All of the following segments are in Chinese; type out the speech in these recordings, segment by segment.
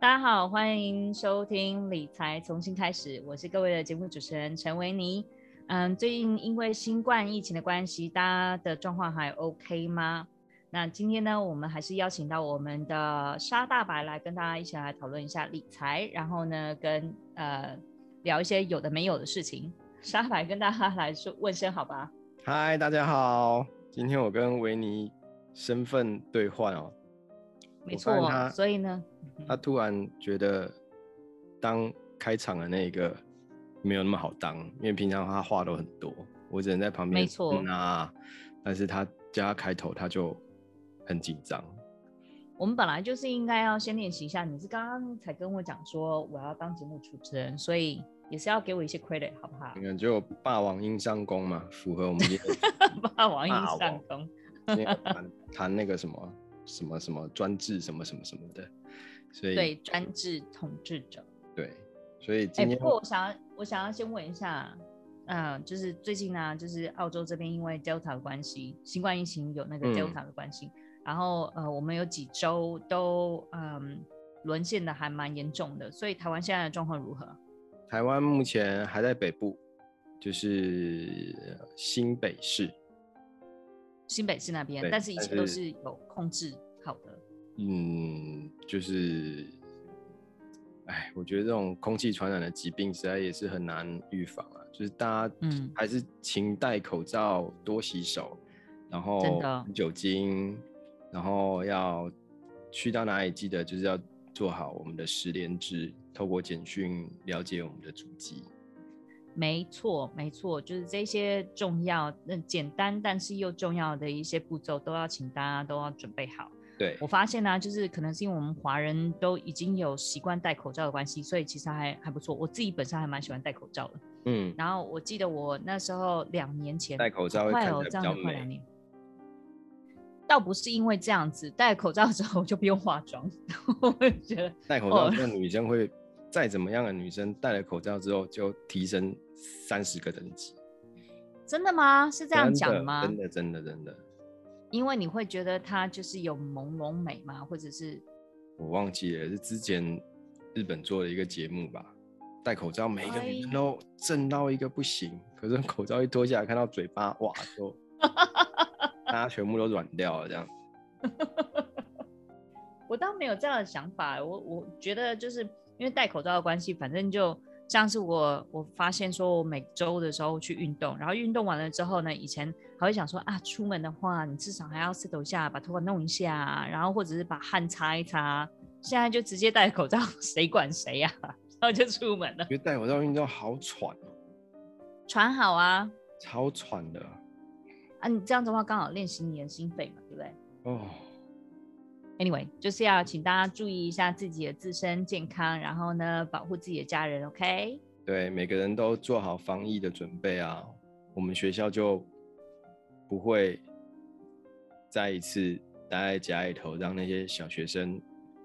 大家好，欢迎收听理财重新开始，我是各位的节目主持人陈维尼。嗯，最近因为新冠疫情的关系，大家的状况还 OK 吗？那今天呢，我们还是邀请到我们的沙大白来跟大家一起来讨论一下理财，然后呢，跟呃聊一些有的没有的事情。沙大白跟大家来说问声好吧。嗨，大家好，今天我跟维尼身份兑换哦。没错，所以呢，他突然觉得当开场的那个没有那么好当，因为平常他话都很多，我只能在旁边。没错，那但是他叫他开头，他就很紧张。我们本来就是应该要先练习一下，你是刚刚才跟我讲说我要当节目主持人，所以也是要给我一些 credit 好不好？你看，就霸王硬上弓嘛，符合我们霸王硬上弓。谈谈那个什么。什么什么专制什么什么什么的，所以对专制统治者，对，所以今天、欸、不过我想要我想要先问一下，嗯、呃，就是最近呢，就是澳洲这边因为 Delta 的关系，新冠疫情有那个 Delta 的关系，嗯、然后呃，我们有几周都嗯沦陷的还蛮严重的，所以台湾现在的状况如何？台湾目前还在北部，就是新北市。新北市那边，但是一切都是有控制好的。嗯，就是，哎，我觉得这种空气传染的疾病实在也是很难预防啊。就是大家，嗯，还是勤戴口罩，多洗手，然后酒精，然后要去到哪里，记得就是要做好我们的十连制，透过简讯了解我们的足迹。没错，没错，就是这些重要、那简单但是又重要的一些步骤，都要请大家都要准备好。对，我发现呢、啊，就是可能是因为我们华人都已经有习惯戴口罩的关系，所以其实还还不错。我自己本身还蛮喜欢戴口罩的。嗯，然后我记得我那时候两年前戴口罩会看起来。快两年。倒不是因为这样子，戴口罩之后就不用化妆，我会觉得戴口罩的女生会。再怎么样的女生戴了口罩之后就提升三十个等级，真的吗？是这样讲的吗？真的真的真的，因为你会觉得它就是有朦胧美吗？或者是我忘记了，是之前日本做的一个节目吧？戴口罩每一个女生都震到一个不行，可是口罩一脱下来，看到嘴巴哇，就 大家全部都软掉了这样。我倒没有这样的想法，我我觉得就是。因为戴口罩的关系，反正就像是我，我发现说，我每周的时候去运动，然后运动完了之后呢，以前还会想说啊，出门的话，你至少还要 settle 一下，把头发弄一下，然后或者是把汗擦一擦。现在就直接戴口罩，谁管谁呀？然后就出门了。觉得戴口罩运动好喘哦，喘好啊，超喘的。啊，你这样子的话，刚好练习你的心肺嘛，对不对？哦。Anyway，就是要请大家注意一下自己的自身健康，然后呢，保护自己的家人，OK？对，每个人都做好防疫的准备啊。我们学校就不会再一次待在家里头，让那些小学生、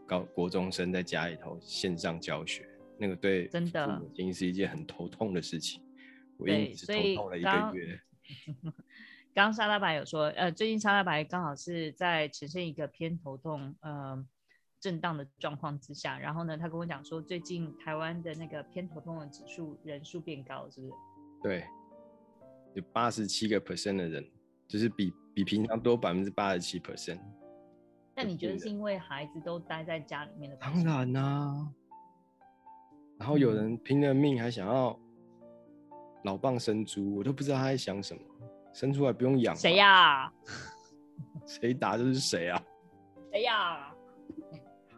高国中生在家里头线上教学，那个对真的父母亲是一件很头痛的事情。我一直头痛了一个月。刚 刚沙大白有说，呃，最近沙大白刚好是在呈现一个偏头痛、呃，震荡的状况之下，然后呢，他跟我讲说，最近台湾的那个偏头痛的指数人数变高，是不是？对，有八十七个 percent 的人，就是比比平常多百分之八十七 percent。那你觉得是因为孩子都待在家里面的？当然啦、啊，然后有人拼了命还想要老蚌生珠，我都不知道他在想什么。生出来不用养？谁呀？谁打就是谁啊？谁呀？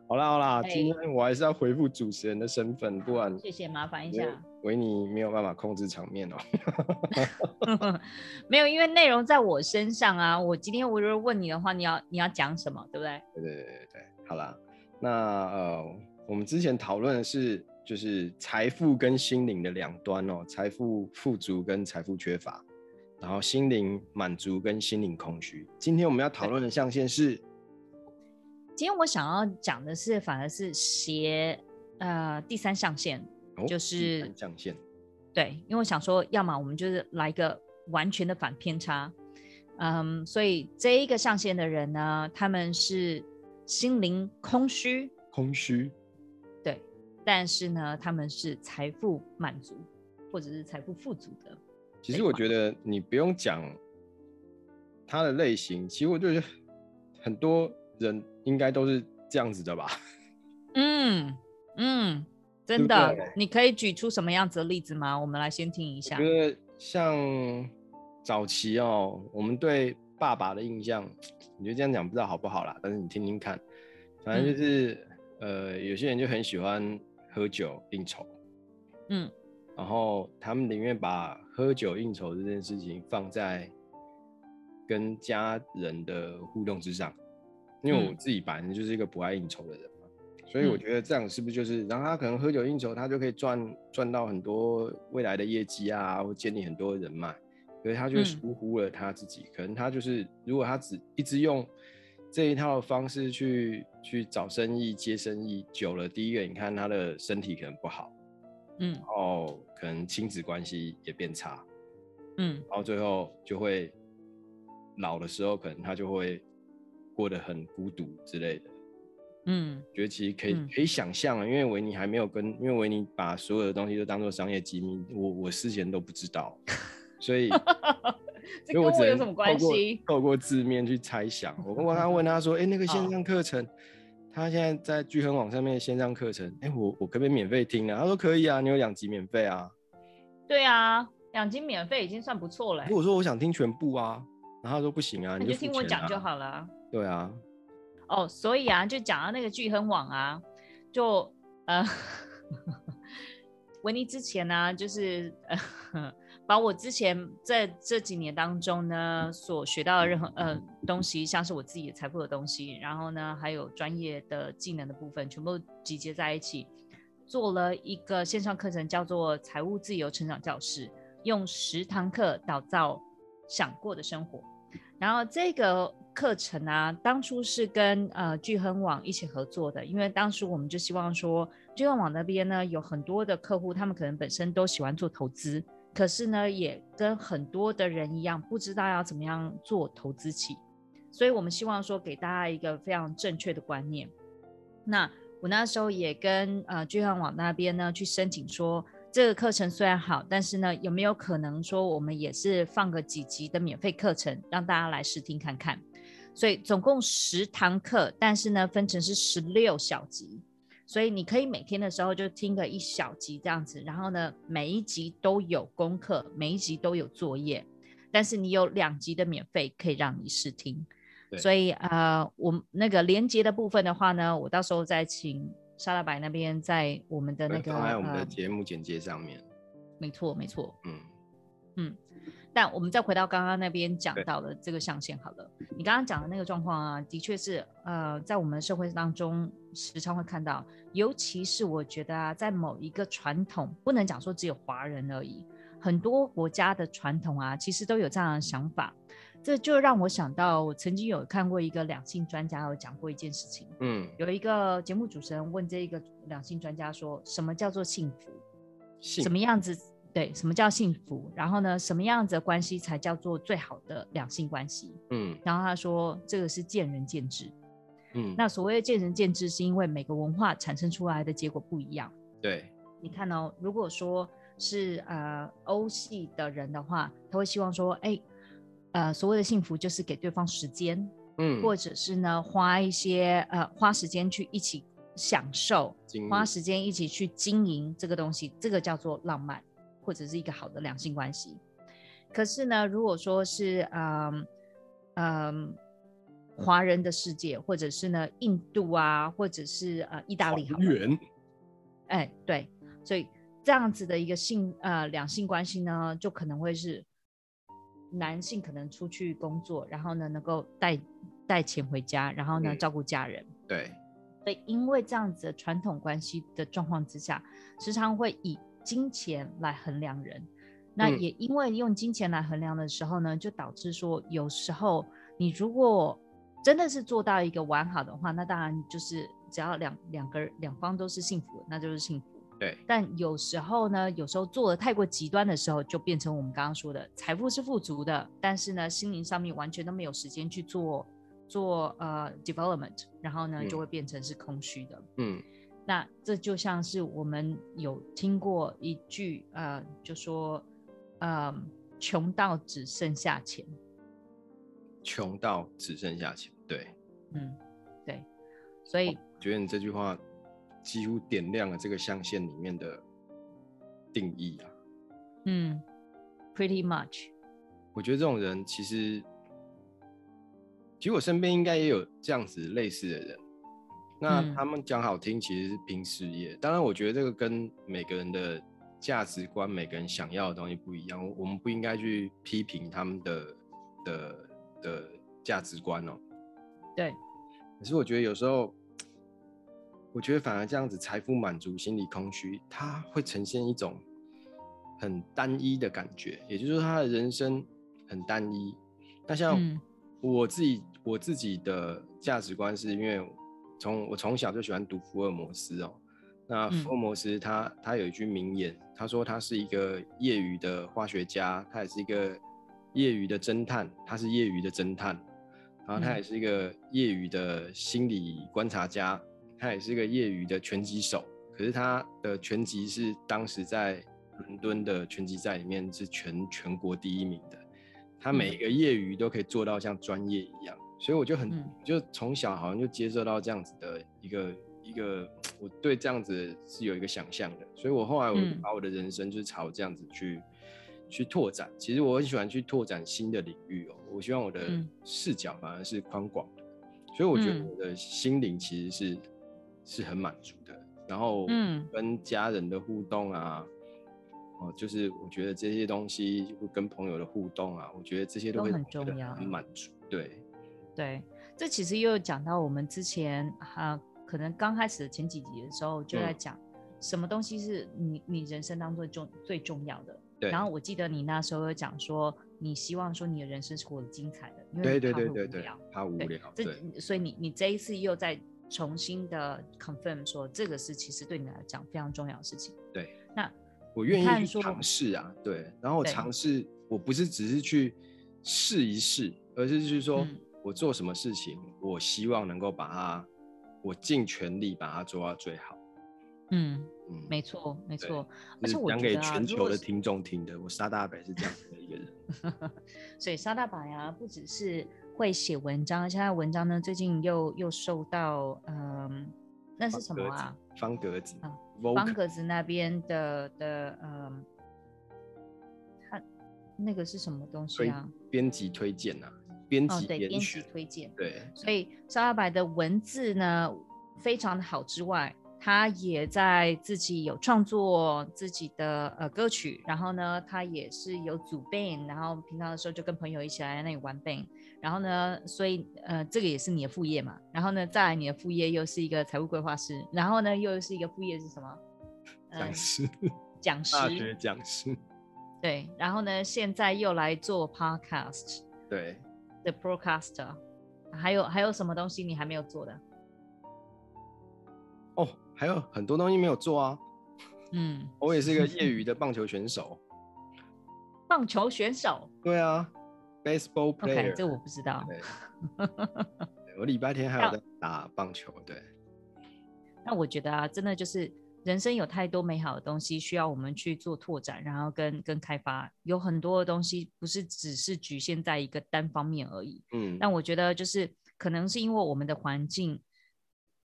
好啦好啦，今天我还是要回复主持人的身份，不然谢谢，麻烦一下。维尼没有办法控制场面哦。没有，因为内容在我身上啊。我今天我如果问你的话，你要你要讲什么，对不对？对对对对对，好啦。那呃，我们之前讨论的是就是财富跟心灵的两端哦，财富富足跟财富缺乏。然后心灵满足跟心灵空虚。今天我们要讨论的象限是，今天我想要讲的是，反而是斜呃第三象限，哦、就是象限。对，因为我想说，要么我们就是来一个完全的反偏差，嗯，所以这一个上限的人呢，他们是心灵空虚，空虚，对但是呢，他们是财富满足或者是财富富足的。其实我觉得你不用讲他的类型，其实我觉得很多人应该都是这样子的吧。嗯 嗯，真的，对对，你可以举出什么样子的例子吗？我们来先听一下。我觉得像早期哦，我们对爸爸的印象，你就这样讲不知道好不好啦，但是你听听看，反正就是、嗯、呃，有些人就很喜欢喝酒应酬，嗯，然后他们宁愿把喝酒应酬这件事情放在跟家人的互动之上，因为我自己本来就是一个不爱应酬的人。所以我觉得这样是不是就是，然后他可能喝酒应酬，他就可以赚赚到很多未来的业绩啊，或建立很多人脉，可是他就疏忽了他自己。嗯、可能他就是，如果他只一直用这一套方式去去找生意、接生意，久了，第一个你看他的身体可能不好，嗯，然后可能亲子关系也变差，嗯，然后最后就会老的时候，可能他就会过得很孤独之类的。嗯，觉得其实可以、嗯、可以想象啊，因为维尼还没有跟，因为维尼把所有的东西都当做商业机密，我我事前都不知道，所以，这跟我有什么关系？透过字面去猜想。我刚刚问他说，哎、欸，那个线上课程，他现在在聚亨网上面的线上课程，哎、欸，我我可不可以免费听啊？他说可以啊，你有两集免费啊。对啊，两集免费已经算不错了。如果说我想听全部啊，然后他说不行啊，你就，啊、你就听我讲就好了。对啊。哦所以啊，就讲到那个聚亨网啊，就呃，维尼之前呢、就是呃，把我之前在这几年当中呢所学到的任何呃东西，像是我自己的财富的东西，然后呢还有专业的技能的部分，全部集结在一起，做了一个线上课程，叫做财务自由成长教室，用十堂课打造想过的生活，然后这个。课程啊，当初是跟呃聚亨网一起合作的，因为当时我们就希望说，聚亨网那边呢有很多的客户，他们可能本身都喜欢做投资，可是呢也跟很多的人一样，不知道要怎么样做投资起，所以我们希望说给大家一个非常正确的观念。那我那时候也跟呃聚亨网那边呢去申请说。这个课程虽然好，但是呢，有没有可能说我们也是放个几集的免费课程，让大家来试听看看？所以总共十堂课，但是呢，分成是十六小集，所以你可以每天的时候就听个一小集这样子，然后呢，每一集都有功课，每一集都有作业，但是你有两集的免费可以让你试听。对所以呃，我那个连接的部分的话呢，我到时候再请。沙拉白那边在我们的那个，放在我们的节目简介上面。没错，没错。嗯嗯，但我们再回到刚刚那边讲到的这个象限好了。你刚刚讲的那个状况啊，的确是呃，在我们社会当中时常会看到，尤其是我觉得啊，在某一个传统，不能讲说只有华人而已，很多国家的传统啊，其实都有这样的想法。这就让我想到，我曾经有看过一个两性专家有讲过一件事情。嗯，有一个节目主持人问这一个两性专家说：“什么叫做幸福？幸什么样子？对，什么叫幸福？然后呢，什么样子的关系才叫做最好的两性关系？”嗯，然后他说：“这个是见仁见智。”嗯，那所谓的见仁见智，是因为每个文化产生出来的结果不一样。对，你看哦，如果说是呃欧系的人的话，他会希望说：“哎。”呃，所谓的幸福就是给对方时间，嗯，或者是呢，花一些呃，花时间去一起享受，花时间一起去经营这个东西，这个叫做浪漫，或者是一个好的两性关系。可是呢，如果说是嗯嗯华人的世界，或者是呢印度啊，或者是呃意大利好，好远，哎，对，所以这样子的一个性呃两性关系呢，就可能会是。男性可能出去工作，然后呢，能够带带钱回家，然后呢，嗯、照顾家人。对，所以因为这样子的传统关系的状况之下，时常会以金钱来衡量人。那也因为用金钱来衡量的时候呢，就导致说，有时候你如果真的是做到一个完好的话，那当然就是只要两两个两方都是幸福，那就是幸福。对，但有时候呢，有时候做的太过极端的时候，就变成我们刚刚说的，财富是富足的，但是呢，心灵上面完全都没有时间去做做呃 development，然后呢，就会变成是空虚的。嗯，那这就像是我们有听过一句，呃，就说，呃，穷到只剩下钱，穷到只剩下钱，对，嗯，对，所以我觉得你这句话几乎点亮了这个象限里面的定义啊，嗯，pretty much，我觉得这种人其实，其实我身边应该也有这样子类似的人。那他们讲好听，其实是拼事业。嗯、当然，我觉得这个跟每个人的价值观、每个人想要的东西不一样。我们不应该去批评他们的的的价值观哦。对。可是我觉得有时候，我觉得反而这样子，财富满足、心理空虚，它会呈现一种很单一的感觉。也就是说，他的人生很单一。那像我自己，嗯、我自己的价值观是因为。从我从小就喜欢读福尔摩斯哦，那福尔摩斯他、嗯、他有一句名言，他说他是一个业余的化学家，他也是一个业余的侦探，他是业余的侦探，然后他也是一个业余的心理观察家，他也是一个业余的拳击手，可是他的拳击是当时在伦敦的拳击赛里面是全全国第一名的，他每一个业余都可以做到像专业一样。所以我就很，嗯、就从小好像就接受到这样子的一个一个，我对这样子是有一个想象的。所以我后来我把我的人生就是朝这样子去、嗯、去拓展。其实我很喜欢去拓展新的领域哦。我希望我的视角反而是宽广的。所以我觉得我的心灵其实是、嗯、是很满足的。然后跟家人的互动啊，哦，就是我觉得这些东西会跟朋友的互动啊，我觉得这些都会很重要，很满足。对。对，这其实又讲到我们之前哈、啊，可能刚开始的前几集的时候就在讲，什么东西是你你人生当中重最重要的。对。然后我记得你那时候有讲说，你希望说你的人生是活得精彩的，因为。对对对对，怕无聊。这所以你你这一次又在重新的 confirm 说，这个是其实对你来讲非常重要的事情。对。那我愿意去尝试啊，对。然后尝试，我不是只是去试一试，而是就是说。嗯我做什么事情，我希望能够把它，我尽全力把它做到最好。嗯嗯，没错没错。而且我讲给全球的听众听的，我沙大白是这样的一个人。所以沙大白啊，不只是会写文章，而且他的文章呢，最近又又受到嗯，那是什么啊？方格子啊，方格子那边的的嗯，他那个是什么东西啊？编辑推荐啊。编辑、编辑推荐，对，所以沙大白的文字呢非常的好之外，他也在自己有创作自己的呃歌曲，然后呢，他也是有组 band，然后平常的时候就跟朋友一起来那里玩 band，然后呢，所以呃这个也是你的副业嘛，然后呢，再来你的副业又是一个财务规划师，然后呢又是一个副业是什么？讲师，讲 师，大学讲师，对，然后呢现在又来做 podcast，对。The Broadcaster，还有还有什么东西你还没有做的？哦，还有很多东西没有做啊。嗯，我也是一个业余的棒球选手。棒球选手？对啊，Baseball player。Okay, 这我不知道。对我礼拜天还有在打棒球。对。那我觉得啊，真的就是。人生有太多美好的东西需要我们去做拓展，然后跟跟开发，有很多的东西不是只是局限在一个单方面而已。嗯，但我觉得就是可能是因为我们的环境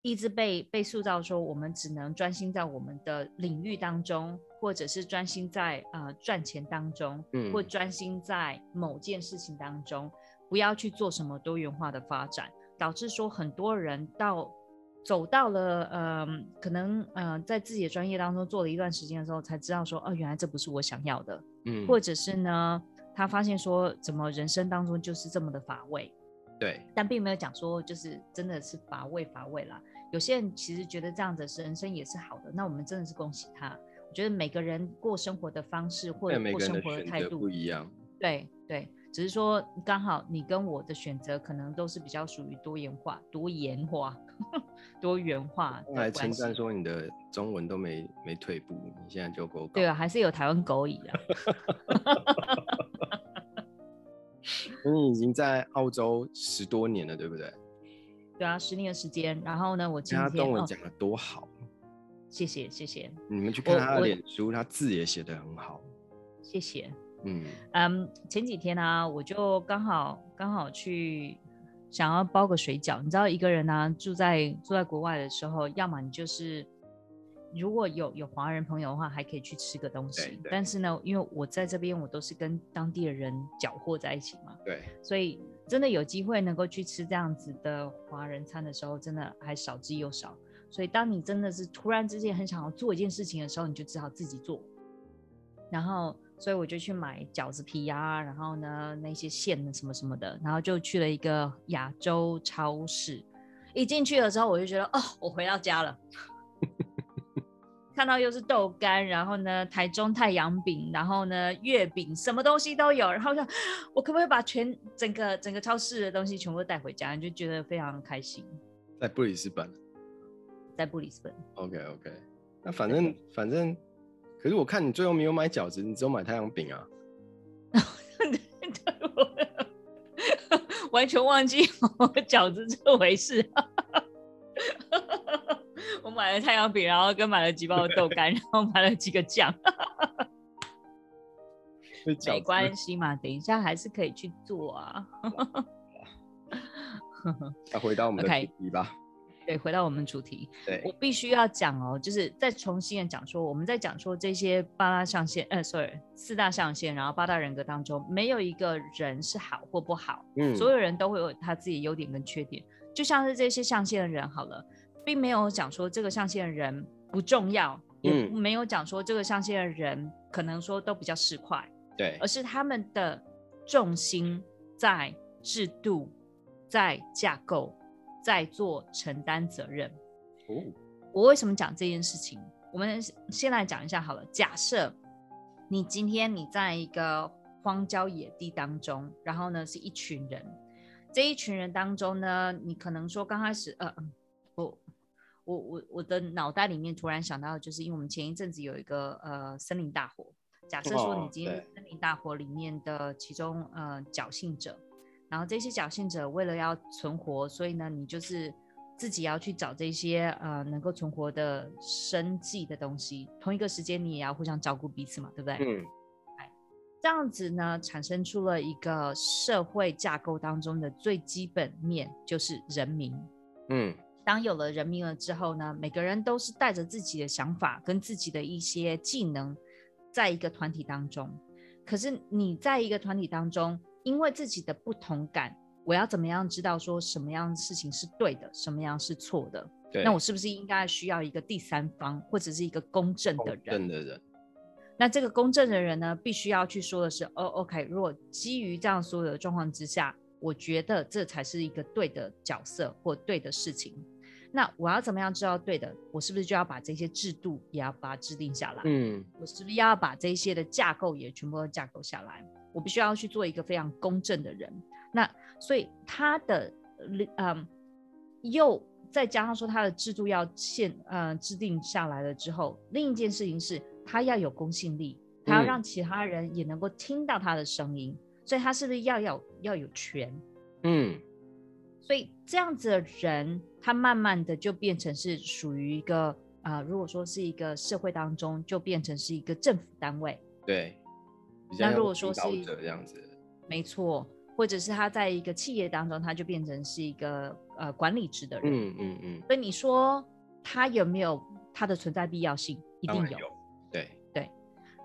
一直被被塑造说，我们只能专心在我们的领域当中，或者是专心在呃赚钱当中，嗯，或专心在某件事情当中，不要去做什么多元化的发展，导致说很多人到。走到了，嗯、呃，可能，嗯、呃，在自己的专业当中做了一段时间的时候，才知道说，哦，原来这不是我想要的，嗯，或者是呢，他发现说，怎么人生当中就是这么的乏味，对，但并没有讲说，就是真的是乏味乏味啦。有些人其实觉得这样子人生也是好的，那我们真的是恭喜他。我觉得每个人过生活的方式或者过生活的态度不一样，对对，只是说刚好你跟我的选择可能都是比较属于多元化、多元化。多元化，来称赞说你的中文都没没退步，你现在就够。对啊，还是有台湾狗语啊。你已经在澳洲十多年了，对不对？对啊，十年的时间。然后呢，我今天他中文讲的多好。谢谢谢谢。你们去看他的脸书，他字也写得很好。谢谢。嗯嗯，前几天呢、啊，我就刚好刚好去想要包个水饺。你知道，一个人呢、啊、住在住在国外的时候，要么你就是如果有有华人朋友的话，还可以去吃个东西。但是呢，因为我在这边，我都是跟当地的人搅和在一起嘛。对。所以真的有机会能够去吃这样子的华人餐的时候，真的还少之又少。所以当你真的是突然之间很想要做一件事情的时候，你就只好自己做，然后。所以我就去买饺子皮啊，然后呢，那些馅什么什么的，然后就去了一个亚洲超市。一进去了之后，我就觉得哦，我回到家了。看到又是豆干，然后呢，台中太阳饼，然后呢，月饼，什么东西都有。然后就，我可不可以把全整个整个超市的东西全部带回家？你就觉得非常开心。在布里斯本。在布里斯本。OK OK，那反正反正。可是我看你最后没有买饺子，你只有买太阳饼啊！完全忘记饺子这回事。我买了太阳饼，然后跟买了几包豆干，然后买了几个酱。没关系嘛，等一下还是可以去做啊。再回到我们的主题吧。Okay. 对，回到我们主题，对，我必须要讲哦，就是再重新的讲说，我们在讲说这些八大象限，呃，sorry，四大象限，然后八大人格当中，没有一个人是好或不好，嗯，所有人都会有他自己优点跟缺点，就像是这些象限的人好了，并没有讲说这个象限的人不重要，也没有讲说这个象限的人可能说都比较市侩，对，而是他们的重心在制度，在架构。在做承担责任。哦，我为什么讲这件事情？我们先来讲一下好了。假设你今天你在一个荒郊野地当中，然后呢是一群人，这一群人当中呢，你可能说刚开始，呃，我我我我的脑袋里面突然想到，就是因为我们前一阵子有一个呃森林大火。假设说你今天森林大火里面的其中呃侥幸者。然后这些侥幸者为了要存活，所以呢，你就是自己要去找这些呃能够存活的生计的东西。同一个时间，你也要互相照顾彼此嘛，对不对？嗯。哎，这样子呢，产生出了一个社会架构当中的最基本面，就是人民。嗯。当有了人民了之后呢，每个人都是带着自己的想法跟自己的一些技能，在一个团体当中。可是你在一个团体当中。因为自己的不同感，我要怎么样知道说什么样的事情是对的，什么样是错的？对，那我是不是应该需要一个第三方，或者是一个公正的人？公正的人。那这个公正的人呢，必须要去说的是，哦，OK，如果基于这样所有的状况之下，我觉得这才是一个对的角色或对的事情。那我要怎么样知道对的？我是不是就要把这些制度也要把它制定下来？嗯，我是不是要把这些的架构也全部都架构下来？我必须要去做一个非常公正的人，那所以他的嗯，又再加上说他的制度要现呃制定下来了之后，另一件事情是他要有公信力，他要让其他人也能够听到他的声音，嗯、所以他是不是要要要有权？嗯，所以这样子的人，他慢慢的就变成是属于一个啊、呃，如果说是一个社会当中，就变成是一个政府单位，对。那如果说是这样子，没错，或者是他在一个企业当中，他就变成是一个呃管理职的人，嗯嗯嗯。所以你说他有没有他的存在必要性？一定有，有对对。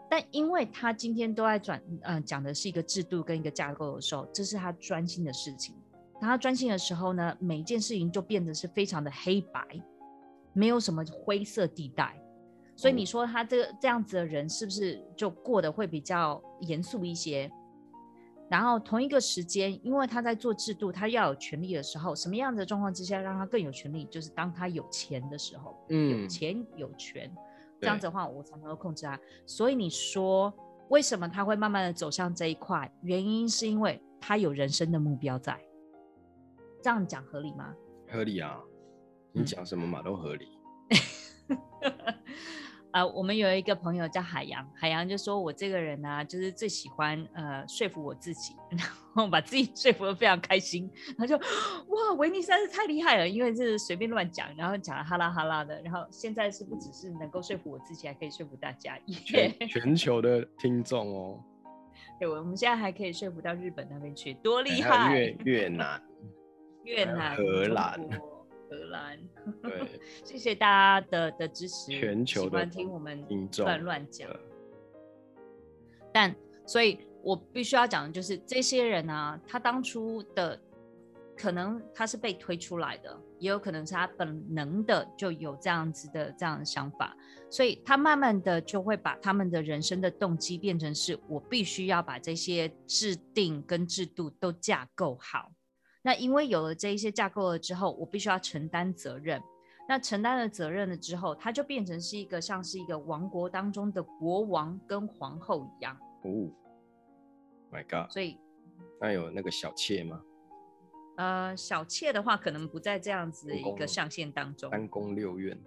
但因为他今天都在转，呃，讲的是一个制度跟一个架构的时候，这是他专心的事情。当他专心的时候呢，每一件事情就变得是非常的黑白，没有什么灰色地带。所以你说他这个这样子的人是不是就过得会比较严肃一些？然后同一个时间，因为他在做制度，他要有权利的时候，什么样子的状况之下让他更有权利？就是当他有钱的时候，嗯，有钱有权，这样子的话，我才能够控制他。所以你说为什么他会慢慢的走向这一块？原因是因为他有人生的目标在。这样讲合理吗？合理啊，你讲什么嘛都合理。呃，我们有一个朋友叫海洋，海洋就说我这个人呢、啊，就是最喜欢呃说服我自己，然后把自己说服的非常开心，然后就哇，维尼实在是太厉害了，因为是随便乱讲，然后讲的哈啦哈啦的，然后现在是不只是能够说服我自己，还可以说服大家，全 全球的听众哦。对，我们现在还可以说服到日本那边去，多厉害！越越南、越南、荷兰。荷兰，对，谢谢大家的的支持，全球的喜欢听我们乱乱讲。但所以，我必须要讲的就是，这些人啊，他当初的可能他是被推出来的，也有可能是他本能的就有这样子的这样的想法，所以他慢慢的就会把他们的人生的动机变成是我必须要把这些制定跟制度都架构好。那因为有了这一些架构了之后，我必须要承担责任。那承担了责任了之后，他就变成是一个像是一个王国当中的国王跟皇后一样。哦，My God！所以，那有那个小妾吗？呃，小妾的话，可能不在这样子的一个象限当中。三宫六院。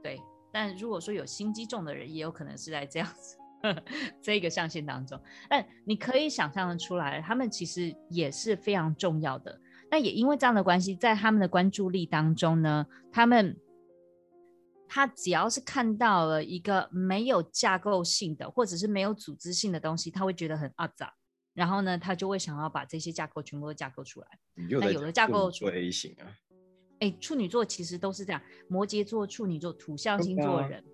对，但如果说有心机重的人，也有可能是在这样子。这个象限当中，但你可以想象的出来，他们其实也是非常重要的。那也因为这样的关系，在他们的关注力当中呢，他们他只要是看到了一个没有架构性的，或者是没有组织性的东西，他会觉得很阿杂，然后呢，他就会想要把这些架构全部都架构出来。那有的架构出 A 型啊，哎，处女座其实都是这样，摩羯座、处女座、土象星座的人，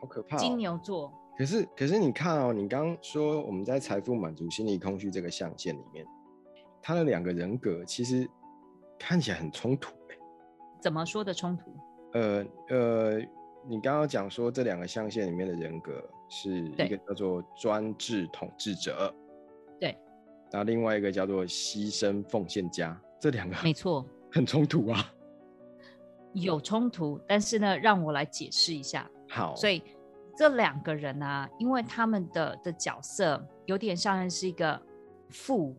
好可怕哦，金牛座。可是，可是你看哦，你刚刚说我们在财富满足、心理空虚这个象限里面，他的两个人格其实看起来很冲突。怎么说的冲突？呃呃，你刚刚讲说这两个象限里面的人格是一个叫做专制统治者，对，然后另外一个叫做牺牲奉献家，这两个没错，很冲突啊。有冲突，但是呢，让我来解释一下。好，所以。这两个人啊，因为他们的的角色有点像是一个父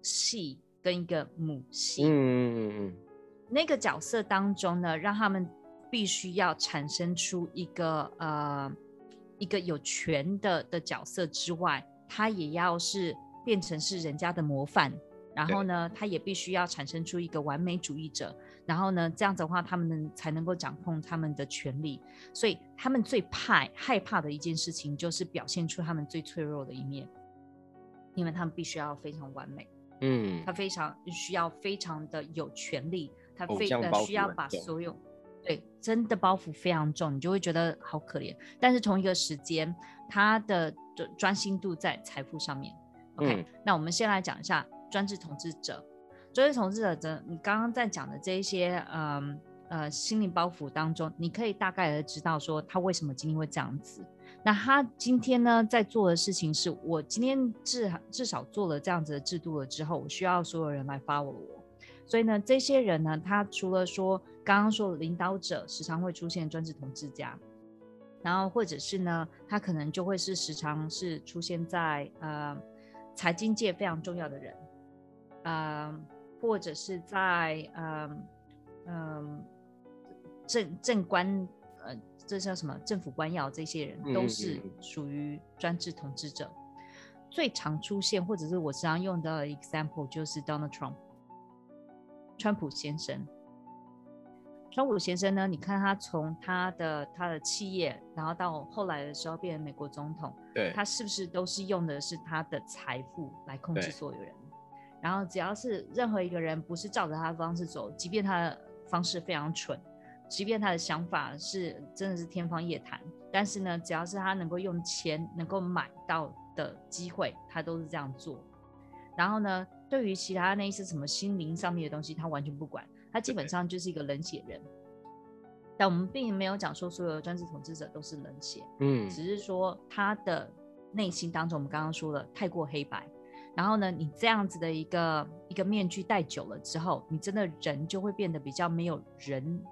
系跟一个母系。嗯嗯嗯。那个角色当中呢，让他们必须要产生出一个呃一个有权的的角色之外，他也要是变成是人家的模范。然后呢，他也必须要产生出一个完美主义者。然后呢，这样子的话，他们能才能够掌控他们的权利。所以他们最怕、害怕的一件事情，就是表现出他们最脆弱的一面，因为他们必须要非常完美。嗯，他非常需要非常的有权利，他非常需要把所有对真的包袱非常重，你就会觉得好可怜。但是同一个时间，他的专心度在财富上面。OK，、嗯、那我们先来讲一下。专制统治者，所以统治者的，你刚刚在讲的这一些，嗯呃，心灵包袱当中，你可以大概的知道说他为什么今天会这样子。那他今天呢，在做的事情是，我今天至至少做了这样子的制度了之后，我需要所有人来 follow 我。所以呢，这些人呢，他除了说刚刚说的领导者，时常会出现专制统治家，然后或者是呢，他可能就会是时常是出现在呃财经界非常重要的人。呃，或者是在嗯嗯政政官呃，这叫什么政府官僚，这些人都是属于专制统治者。最常出现，或者是我常用的 example 就是 Donald Trump，川普先生。川普先生呢，你看他从他的他的企业，然后到后来的时候变成美国总统，对，他是不是都是用的是他的财富来控制所有人？然后只要是任何一个人不是照着他的方式走，即便他的方式非常蠢，即便他的想法是真的是天方夜谭，但是呢，只要是他能够用钱能够买到的机会，他都是这样做。然后呢，对于其他那些什么心灵上面的东西，他完全不管，他基本上就是一个冷血人。但我们并没有讲说所有的专制统治者都是冷血，嗯，只是说他的内心当中，我们刚刚说了太过黑白。然后呢，你这样子的一个一个面具戴久了之后，你真的人就会变得比较没有人，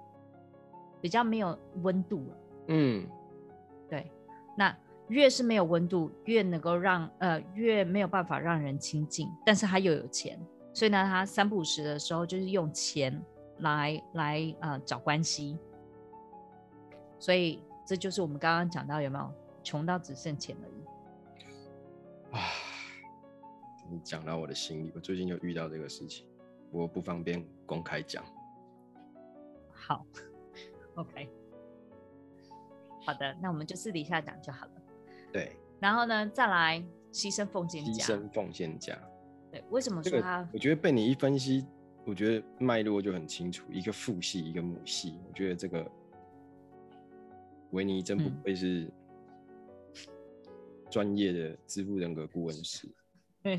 比较没有温度了。嗯，对。那越是没有温度，越能够让呃越没有办法让人亲近，但是他又有钱，所以呢，他三不五时的时候就是用钱来来呃找关系。所以这就是我们刚刚讲到有没有穷到只剩钱而已。啊，你讲到我的心里，我最近就遇到这个事情，我不方便公开讲。好，OK，好的，那我们就私底下讲就好了。对，然后呢，再来牺牲奉献家。牺牲奉献家。对，为什么说他？这个、我觉得被你一分析，我觉得脉络就很清楚，一个父系，一个母系。我觉得这个维尼真不愧是专业的支付人格顾问师。嗯，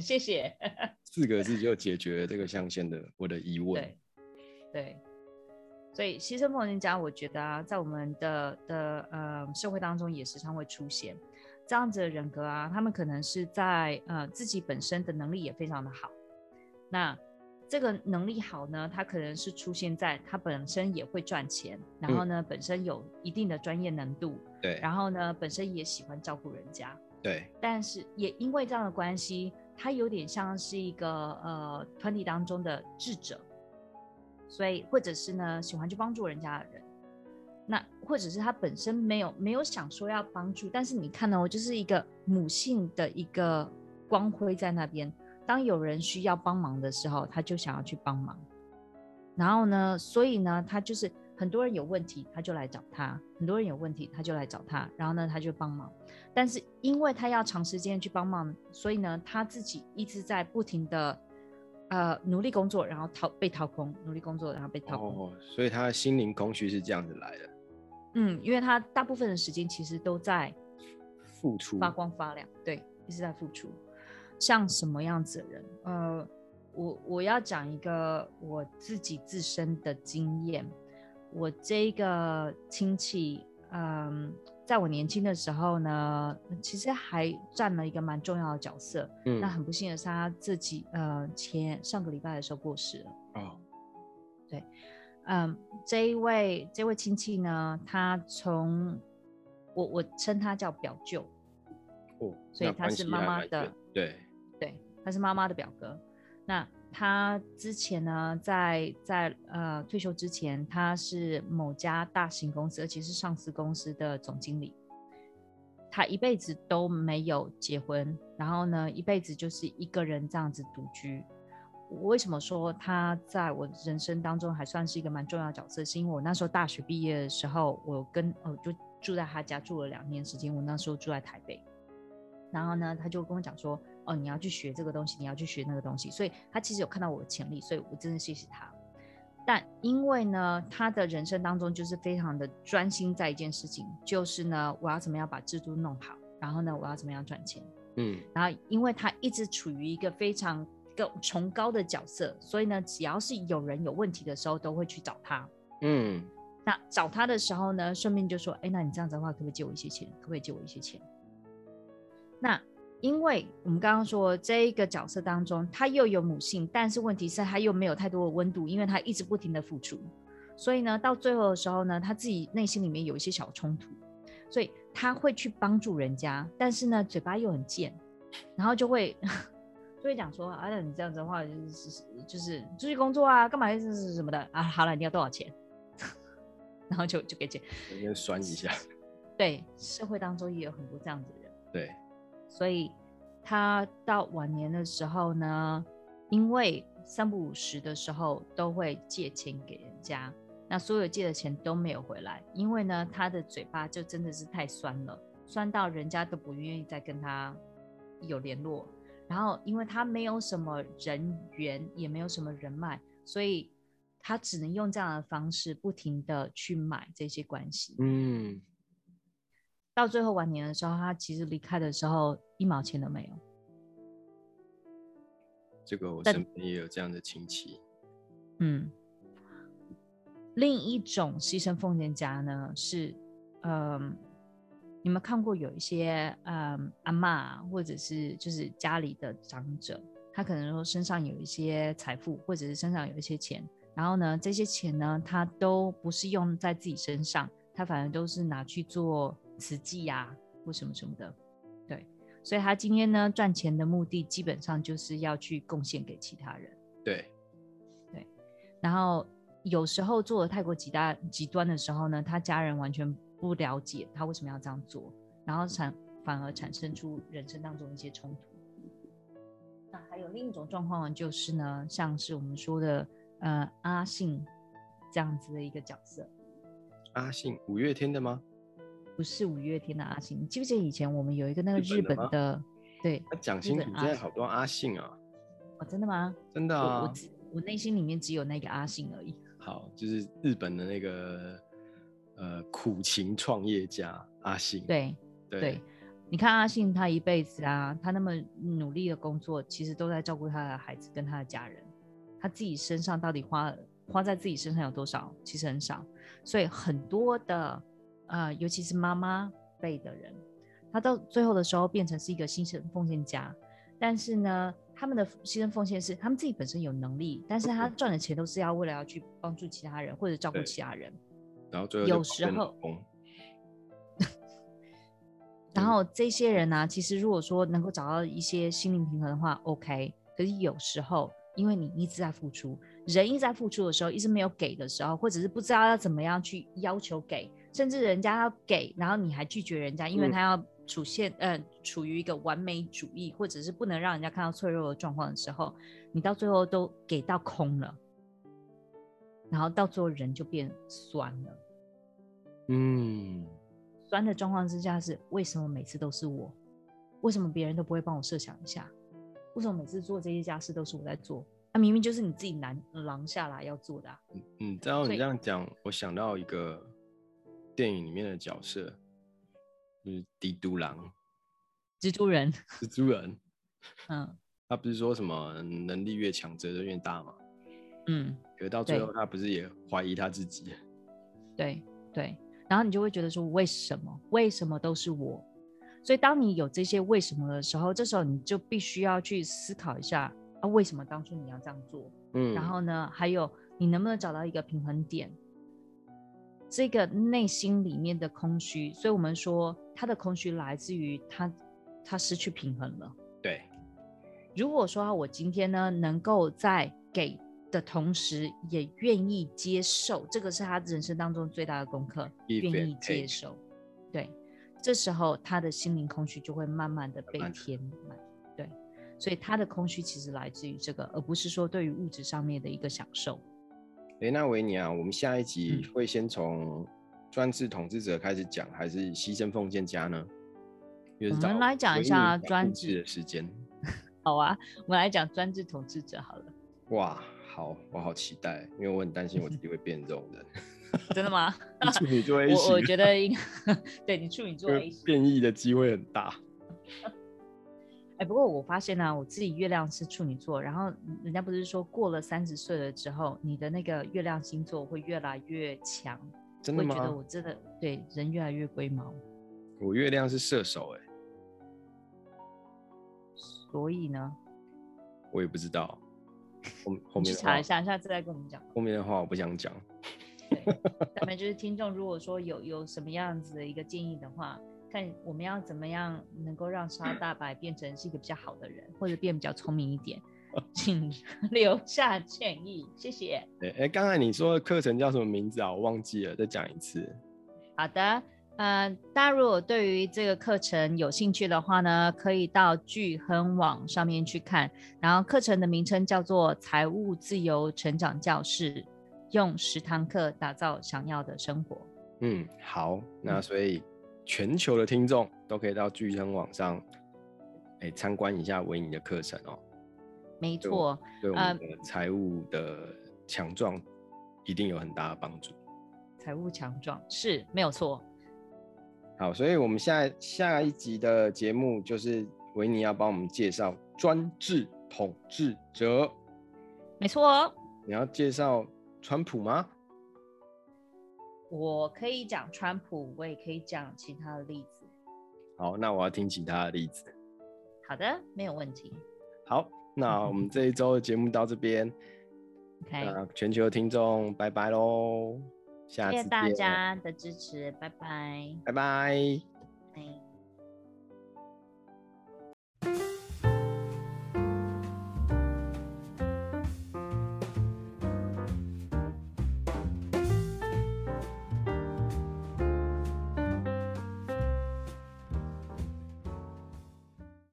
谢谢。四个字就解决这个象限的我的疑问。对，对。所以牺牲奉献家，我觉得啊，在我们的的呃社会当中也时常会出现。这样子的人格啊，他们可能是在呃自己本身的能力也非常的好，那这个能力好呢，他可能是出现在他本身也会赚钱，然后呢、嗯、本身有一定的专业能度，对，然后呢本身也喜欢照顾人家，对，但是也因为这样的关系，他有点像是一个呃团体当中的智者，所以或者是呢喜欢去帮助人家的人。那或者是他本身没有没有想说要帮助，但是你看到我就是一个母性的一个光辉在那边。当有人需要帮忙的时候，他就想要去帮忙。然后呢，所以呢，他就是很多人有问题，他就来找他；很多人有问题，他就来找他。然后呢，他就帮忙。但是因为他要长时间去帮忙，所以呢，他自己一直在不停的呃努力工作，然后掏被掏空，努力工作，然后被掏空。哦，所以他的心灵空虚是这样子来的。嗯，因为他大部分的时间其实都在付出，发光发亮，对，一直在付出。像什么样子的人？呃，我我要讲一个我自己自身的经验。我这个亲戚，嗯，在我年轻的时候呢，其实还占了一个蛮重要的角色。嗯，那很不幸的是，他自己呃前上个礼拜的时候过世了。哦，对。嗯，这一位这位亲戚呢，他从我我称他叫表舅，哦，所以他是妈妈的，对对，他是妈妈的表哥。那他之前呢，在在呃退休之前，他是某家大型公司，而且是上市公司的总经理。他一辈子都没有结婚，然后呢，一辈子就是一个人这样子独居。我为什么说他在我人生当中还算是一个蛮重要的角色？是因为我那时候大学毕业的时候，我跟呃就住在他家住了两年时间。我那时候住在台北，然后呢，他就跟我讲说：“哦，你要去学这个东西，你要去学那个东西。”所以他其实有看到我的潜力，所以我真的谢谢他。但因为呢，他的人生当中就是非常的专心在一件事情，就是呢，我要怎么样把制度弄好，然后呢，我要怎么样赚钱。嗯，然后因为他一直处于一个非常。高崇高的角色，所以呢，只要是有人有问题的时候，都会去找他。嗯，那找他的时候呢，顺便就说：“哎，那你这样子的话，可不可以借我一些钱？可不可以借我一些钱？”那因为我们刚刚说这一个角色当中，他又有母性，但是问题是他又没有太多的温度，因为他一直不停的付出，所以呢，到最后的时候呢，他自己内心里面有一些小冲突，所以他会去帮助人家，但是呢，嘴巴又很贱，然后就会。就会讲说，哎、啊、呀，你这样子的话，就是就是出去工作啊，干嘛是是什么的啊？好了，你要多少钱？然后就就给钱，先酸一下。对，社会当中也有很多这样子的人。对，所以他到晚年的时候呢，因为三不五时的时候都会借钱给人家，那所有借的钱都没有回来，因为呢，他的嘴巴就真的是太酸了，酸到人家都不愿意再跟他有联络。然后，因为他没有什么人缘，也没有什么人脉，所以他只能用这样的方式，不停的去买这些关系。嗯，到最后晚年的时候，他其实离开的时候一毛钱都没有。这个我身边也有这样的亲戚。嗯，另一种牺牲奉献家呢是，嗯。你们看过有一些嗯阿妈，或者是就是家里的长者，他可能说身上有一些财富，或者是身上有一些钱，然后呢，这些钱呢，他都不是用在自己身上，他反而都是拿去做慈济呀，或什么什么的，对，所以他今天呢赚钱的目的基本上就是要去贡献给其他人，对，对，然后有时候做的太过极大极端的时候呢，他家人完全不了解他为什么要这样做，然后产反而产生出人生当中一些冲突。那还有另一种状况就是呢，像是我们说的呃阿信这样子的一个角色。阿信，五月天的吗？不是五月天的阿信，你记不记得以前我们有一个那个日本的？本的对，他讲清楚，现在好多阿信啊。哦，真的吗？真的啊。我我内心里面只有那个阿信而已。好，就是日本的那个呃苦情创业家阿信。对对，对，你看阿信他一辈子啊，他那么努力的工作，其实都在照顾他的孩子跟他的家人。他自己身上到底花花在自己身上有多少？其实很少。所以很多的。呃，尤其是妈妈辈的人，他到最后的时候变成是一个牺牲奉献家，但是呢，他们的牺牲奉献是他们自己本身有能力，但是他赚的钱都是要为了要去帮助其他人或者照顾其他人，然后最后有时候，然后这些人呢、啊，其实如果说能够找到一些心灵平衡的话，OK，可是有时候因为你一直在付出，人一直在付出的时候，一直没有给的时候，或者是不知道要怎么样去要求给。甚至人家要给，然后你还拒绝人家，因为他要处现、嗯、呃处于一个完美主义，或者是不能让人家看到脆弱的状况的时候，你到最后都给到空了，然后到最后人就变酸了。嗯，酸的状况之下是为什么每次都是我？为什么别人都不会帮我设想一下？为什么每次做这些家事都是我在做？那、啊、明明就是你自己难狼下来要做的、啊。嗯，然后你这样讲，我想到一个。电影里面的角色就是蜘蛛狼，蜘蛛人，蜘蛛人，嗯，他不是说什么能力越强责任越大吗？嗯，可是到最后他不是也怀疑他自己？对对，然后你就会觉得说为什么？为什么都是我？所以当你有这些为什么的时候，这时候你就必须要去思考一下啊，为什么当初你要这样做？嗯，然后呢，还有你能不能找到一个平衡点？这个内心里面的空虚，所以我们说他的空虚来自于他，他失去平衡了。对。如果说我今天呢，能够在给的同时，也愿意接受，这个是他人生当中最大的功课，愿意接受。对。这时候他的心灵空虚就会慢慢的被填满。对。所以他的空虚其实来自于这个，而不是说对于物质上面的一个享受。哎，那维尼啊，我们下一集会先从专制统治者开始讲，还是牺牲奉献家呢？我们来讲一下专制的时间。好啊，我们来讲专制统治者好了。哇，好，我好期待，因为我很担心我自己会变这种人。真的吗？处女座 A 型，我我觉得应该 对你处女座 A 型变异的机会很大。哎，不过我发现呢、啊，我自己月亮是处女座，然后人家不是说过了三十岁了之后，你的那个月亮星座会越来越强，真的吗？我觉得我真的对人越来越龟毛。我月亮是射手，哎，所以呢，我也不知道。后后面去查一下，下次再跟我们讲。后面的话我不想讲。对，咱们就是 听众，如果说有有什么样子的一个建议的话。看我们要怎么样能够让沙大白变成是一个比较好的人，或者变比较聪明一点，请 留下建议，谢谢。哎哎，刚才你说的课程叫什么名字啊？我忘记了，再讲一次。好的，呃，大家如果对于这个课程有兴趣的话呢，可以到聚亨网上面去看。然后课程的名称叫做《财务自由成长教室》，用十堂课打造想要的生活。嗯，好，那所以。嗯全球的听众都可以到聚亨网上，哎，参观一下维尼的课程哦。没错，对我们的财务的强壮一定有很大的帮助。财务强壮是没有错。好，所以我们下下一集的节目就是维尼要帮我们介绍专制统治者。没错。你要介绍川普吗？我可以讲川普，我也可以讲其他的例子。好，那我要听其他的例子。好的，没有问题。好，那我们这一周的节目到这边。OK，那全球的听众，拜拜喽！下次。谢谢大家的支持，拜拜。拜拜。